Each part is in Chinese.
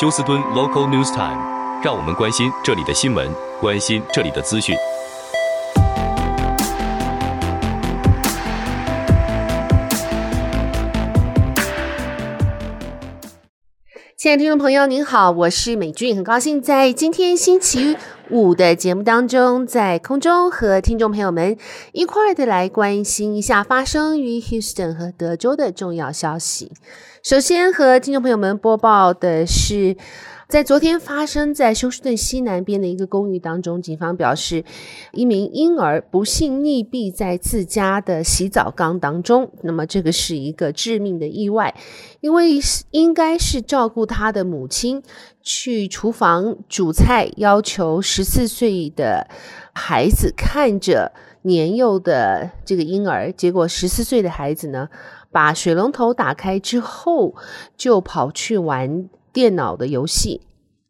休斯敦 Local News Time，让我们关心这里的新闻，关心这里的资讯。亲爱的听众朋友，您好，我是美俊，很高兴在今天星期五的节目当中，在空中和听众朋友们一块儿的来关心一下发生于 Houston 和德州的重要消息。首先和听众朋友们播报的是，在昨天发生在休斯顿西南边的一个公寓当中，警方表示，一名婴儿不幸溺毙在自家的洗澡缸当中。那么这个是一个致命的意外，因为应该是照顾他的母亲去厨房煮菜，要求十四岁的孩子看着年幼的这个婴儿，结果十四岁的孩子呢，把水龙头打开之后，就跑去玩。电脑的游戏，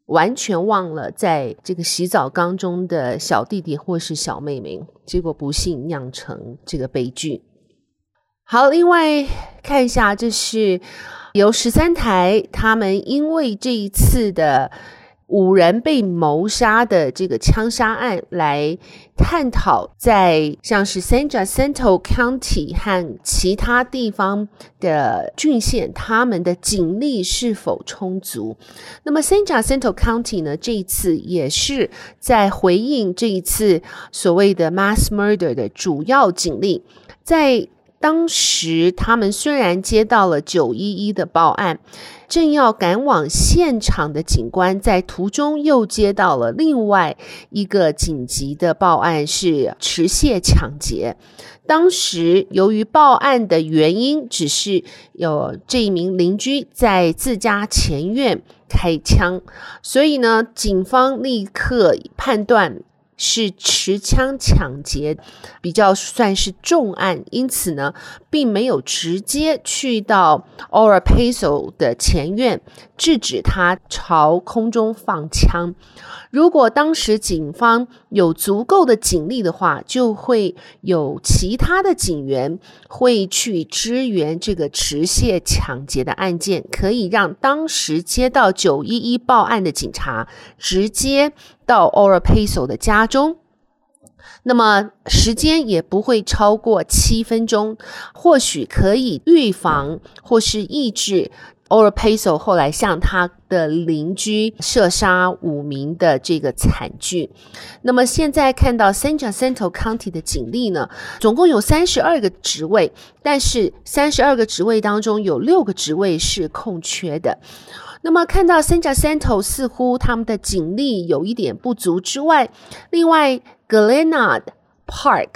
完全忘了在这个洗澡缸中的小弟弟或是小妹妹，结果不幸酿成这个悲剧。好，另外看一下，这是由十三台他们因为这一次的。五人被谋杀的这个枪杀案，来探讨在像是 San Jacinto County 和其他地方的郡县，他们的警力是否充足？那么 San Jacinto County 呢，这一次也是在回应这一次所谓的 mass murder 的主要警力，在当时他们虽然接到了九一一的报案。正要赶往现场的警官，在途中又接到了另外一个紧急的报案，是持械抢劫。当时由于报案的原因只是有这一名邻居在自家前院开枪，所以呢，警方立刻判断。是持枪抢劫，比较算是重案，因此呢，并没有直接去到 Orapeso 的前院制止他朝空中放枪。如果当时警方有足够的警力的话，就会有其他的警员会去支援这个持械抢劫的案件，可以让当时接到九一一报案的警察直接到 oropeso 的家中，那么时间也不会超过七分钟，或许可以预防或是抑制。Oropesa 后来向他的邻居射杀五名的这个惨剧。那么现在看到 San Jacinto County 的警力呢，总共有三十二个职位，但是三十二个职位当中有六个职位是空缺的。那么看到 San Jacinto 似乎他们的警力有一点不足之外，另外 Glenard Park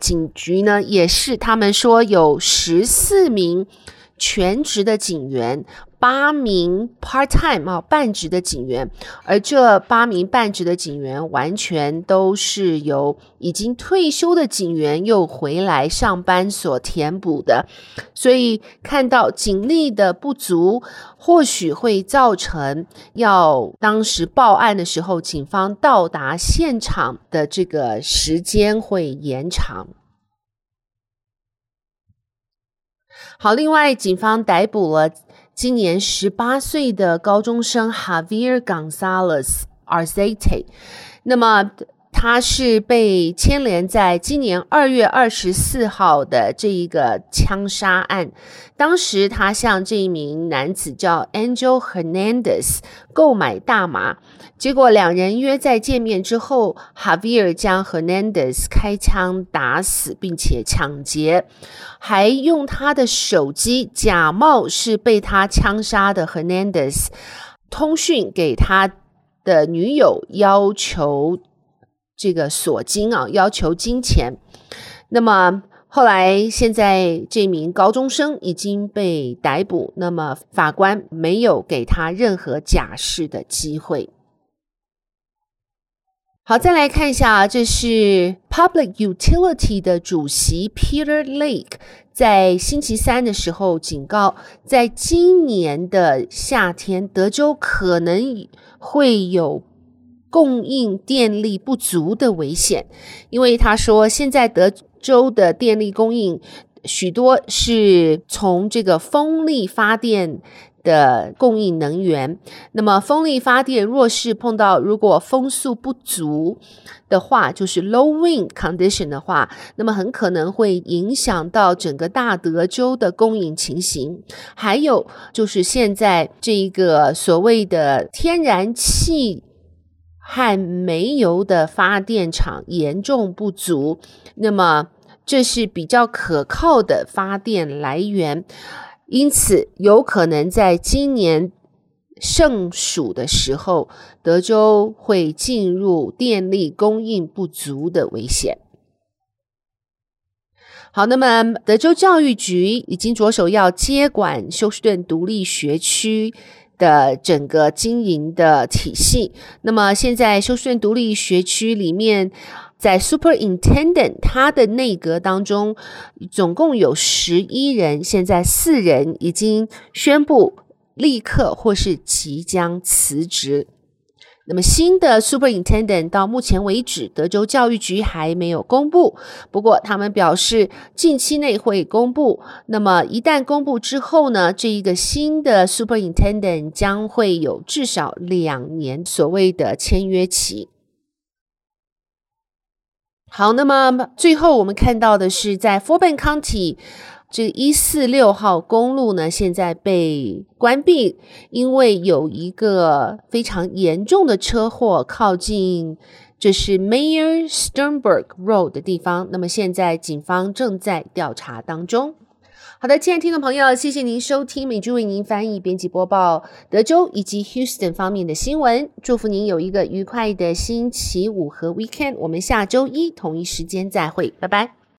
警局呢，也是他们说有十四名。全职的警员，八名 part time 啊，半职的警员，而这八名半职的警员完全都是由已经退休的警员又回来上班所填补的，所以看到警力的不足，或许会造成要当时报案的时候，警方到达现场的这个时间会延长。好，另外，警方逮捕了今年十八岁的高中生 Javier Gonzalez Arzate。那么，他是被牵连在今年二月二十四号的这一个枪杀案。当时，他向这一名男子叫 Angel Hernandez 购买大麻。结果两人约在见面之后，Javier 将 Hernandez 开枪打死，并且抢劫，还用他的手机假冒是被他枪杀的 Hernandez 通讯给他的女友，要求这个索金啊，要求金钱。那么后来现在这名高中生已经被逮捕，那么法官没有给他任何假释的机会。好，再来看一下啊，这是 Public Utility 的主席 Peter Lake 在星期三的时候警告，在今年的夏天，德州可能会有供应电力不足的危险，因为他说，现在德州的电力供应许多是从这个风力发电的供应能源。那么风力发电若是碰到如果风速不足的话，就是 low wind condition 的话，那么很可能会影响到整个大德州的供应情形。还有就是现在这个所谓的天然气和煤油的发电厂严重不足，那么这是比较可靠的发电来源。因此，有可能在今年盛暑的时候，德州会进入电力供应不足的危险。好，那么德州教育局已经着手要接管休斯顿独立学区的整个经营的体系。那么现在休斯顿独立学区里面，在 Superintendent 他的内阁当中，总共有十一人，现在四人已经宣布立刻或是即将辞职。那么新的 Superintendent 到目前为止，德州教育局还没有公布，不过他们表示近期内会公布。那么一旦公布之后呢，这一个新的 Superintendent 将会有至少两年所谓的签约期。好，那么最后我们看到的是，在 f o r b e n County 这一四六号公路呢，现在被关闭，因为有一个非常严重的车祸靠近，这是 Mayor Sternberg Road 的地方。那么现在警方正在调查当中。好的，亲爱的听众朋友，谢谢您收听美珠为您翻译、编辑播报德州以及 Houston 方面的新闻。祝福您有一个愉快的星期五和 Weekend。我们下周一同一时间再会，拜拜。